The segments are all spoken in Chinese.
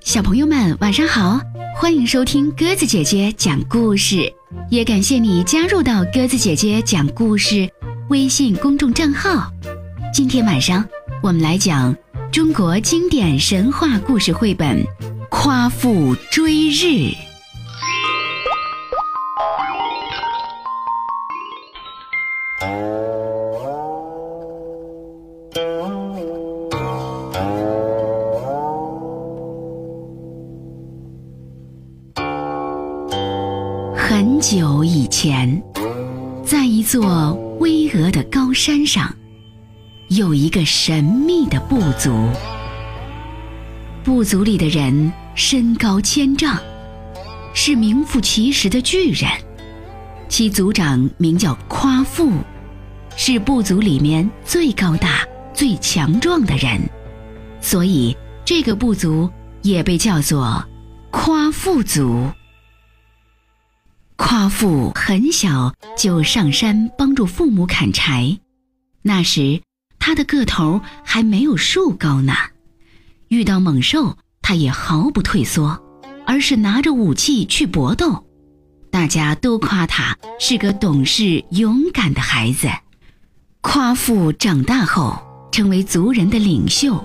小朋友们，晚上好！欢迎收听鸽子姐姐讲故事，也感谢你加入到鸽子姐姐讲故事微信公众账号。今天晚上我们来讲中国经典神话故事绘本《夸父追日》。一座巍峨的高山上，有一个神秘的部族。部族里的人身高千丈，是名副其实的巨人。其族长名叫夸父，是部族里面最高大、最强壮的人，所以这个部族也被叫做夸父族。夸父很小就上山帮助父母砍柴，那时他的个头还没有树高呢。遇到猛兽，他也毫不退缩，而是拿着武器去搏斗。大家都夸他是个懂事勇敢的孩子。夸父长大后成为族人的领袖。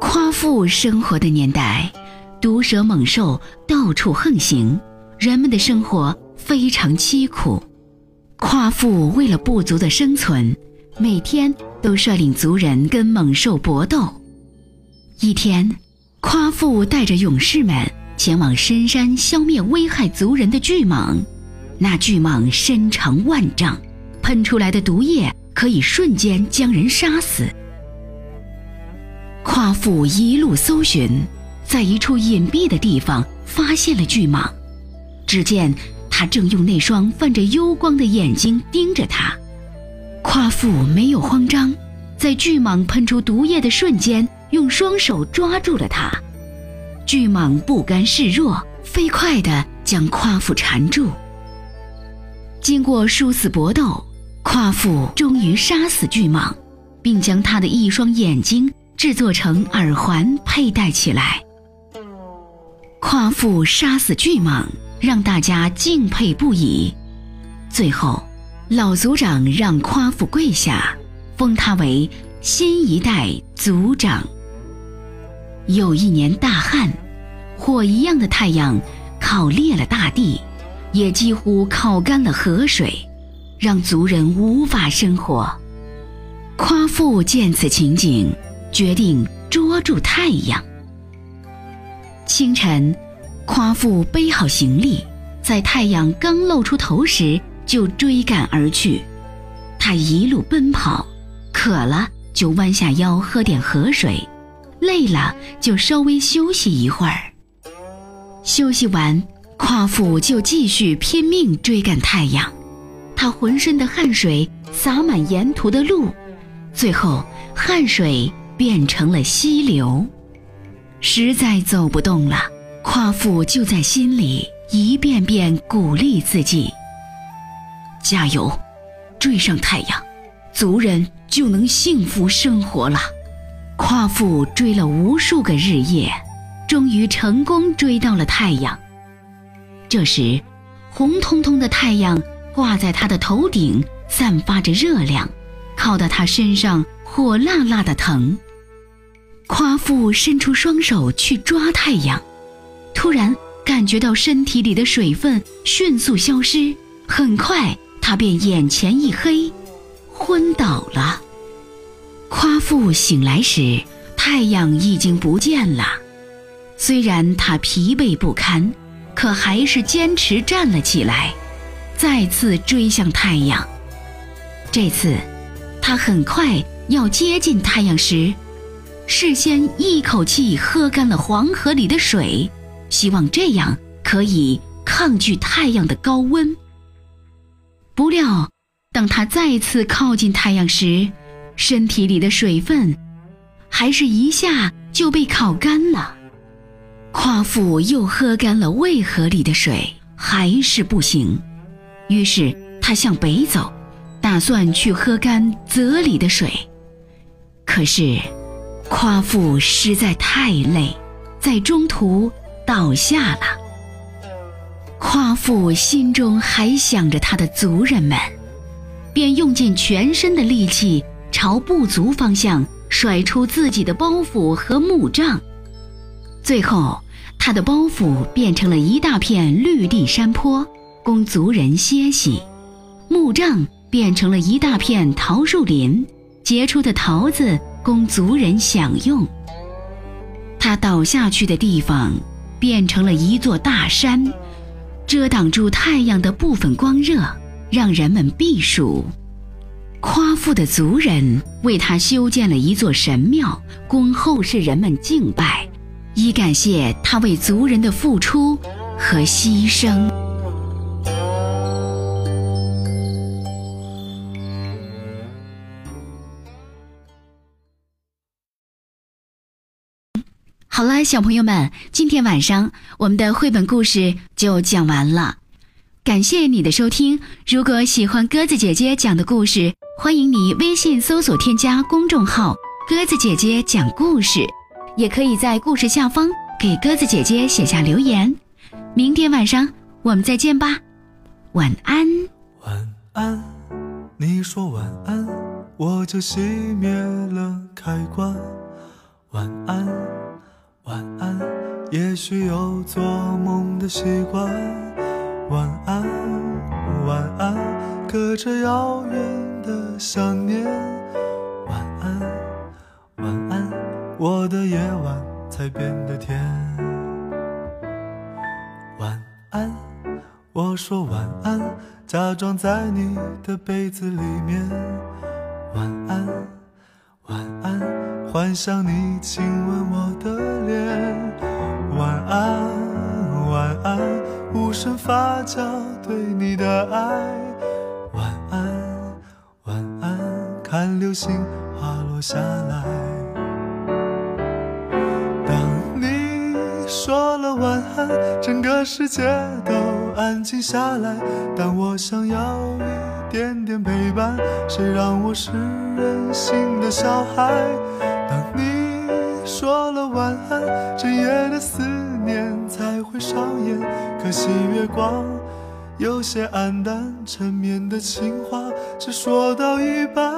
夸父生活的年代，毒蛇猛兽到处横行，人们的生活。非常凄苦，夸父为了部族的生存，每天都率领族人跟猛兽搏斗。一天，夸父带着勇士们前往深山消灭危害族人的巨蟒。那巨蟒身长万丈，喷出来的毒液可以瞬间将人杀死。夸父一路搜寻，在一处隐蔽的地方发现了巨蟒，只见。他正用那双泛着幽光的眼睛盯着他，夸父没有慌张，在巨蟒喷出毒液的瞬间，用双手抓住了它。巨蟒不甘示弱，飞快地将夸父缠住。经过殊死搏斗，夸父终于杀死巨蟒，并将他的一双眼睛制作成耳环佩戴起来。夸父杀死巨蟒。让大家敬佩不已。最后，老族长让夸父跪下，封他为新一代族长。有一年大旱，火一样的太阳烤裂了大地，也几乎烤干了河水，让族人无法生活。夸父见此情景，决定捉住太阳。清晨。夸父背好行李，在太阳刚露出头时就追赶而去。他一路奔跑，渴了就弯下腰喝点河水，累了就稍微休息一会儿。休息完，夸父就继续拼命追赶太阳。他浑身的汗水洒满沿途的路，最后汗水变成了溪流，实在走不动了。夸父就在心里一遍遍鼓励自己：“加油，追上太阳，族人就能幸福生活了。”夸父追了无数个日夜，终于成功追到了太阳。这时，红彤彤的太阳挂在他的头顶，散发着热量，靠得他身上火辣辣的疼。夸父伸出双手去抓太阳。突然感觉到身体里的水分迅速消失，很快他便眼前一黑，昏倒了。夸父醒来时，太阳已经不见了。虽然他疲惫不堪，可还是坚持站了起来，再次追向太阳。这次，他很快要接近太阳时，事先一口气喝干了黄河里的水。希望这样可以抗拒太阳的高温。不料，当他再次靠近太阳时，身体里的水分还是一下就被烤干了。夸父又喝干了渭河里的水，还是不行。于是他向北走，打算去喝干泽里的水。可是，夸父实在太累。在中途倒下了。夸父心中还想着他的族人们，便用尽全身的力气朝部族方向甩出自己的包袱和木杖，最后他的包袱变成了一大片绿地山坡，供族人歇息；木杖变成了一大片桃树林，结出的桃子供族人享用。他倒下去的地方变成了一座大山。遮挡住太阳的部分光热，让人们避暑。夸父的族人为他修建了一座神庙，供后世人们敬拜，以感谢他为族人的付出和牺牲。小朋友们，今天晚上我们的绘本故事就讲完了。感谢你的收听。如果喜欢鸽子姐姐讲的故事，欢迎你微信搜索添加公众号“鸽子姐姐讲故事”，也可以在故事下方给鸽子姐姐写下留言。明天晚上我们再见吧，晚安。晚安，你说晚安，我就熄灭了开关。晚安。晚安，也许有做梦的习惯。晚安，晚安，隔着遥远的想念。晚安，晚安，我的夜晚才变得甜。晚安，我说晚安，假装在你的被子里面。晚安，晚安。幻想你亲吻我的脸，晚安，晚安，无声发酵对你的爱，晚安，晚安，看流星滑落下来。当你说了晚安，整个世界都安静下来。但我想要一点点陪伴，谁让我是任性的小孩？当你说了晚安，整夜的思念才会上演。可惜月光有些暗淡，缠绵的情话只说到一半。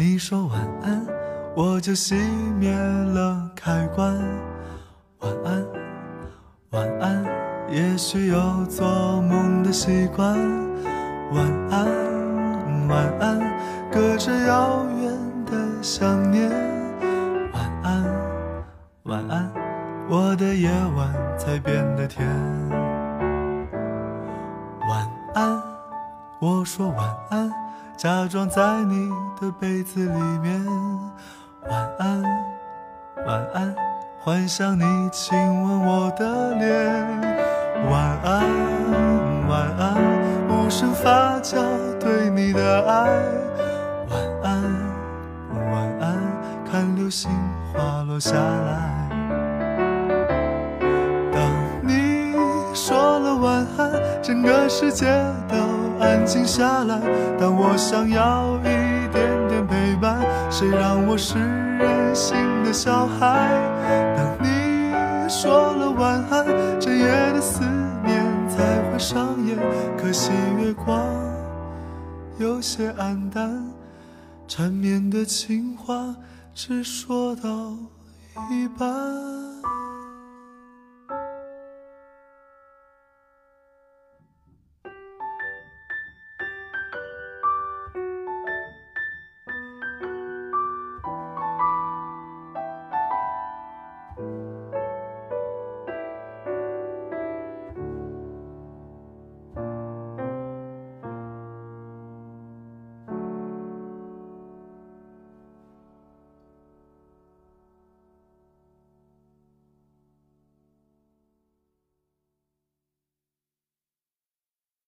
你说晚安，我就熄灭了开关。晚安，晚安，也许有做梦的习惯。晚安，晚安，隔着遥远的想念。晚安，晚安，我的夜晚才变得甜。晚安，我说晚安。假装在你的被子里面，晚安，晚安，幻想你亲吻我的脸，晚安，晚安，无声发酵对你的爱，晚安，晚安，看流星滑落下来。当你说了晚安，整个世界。静下来，但我想要一点点陪伴。谁让我是任性的小孩？当你说了晚安，整夜的思念才会上演。可惜月光有些黯淡，缠绵的情话只说到一半。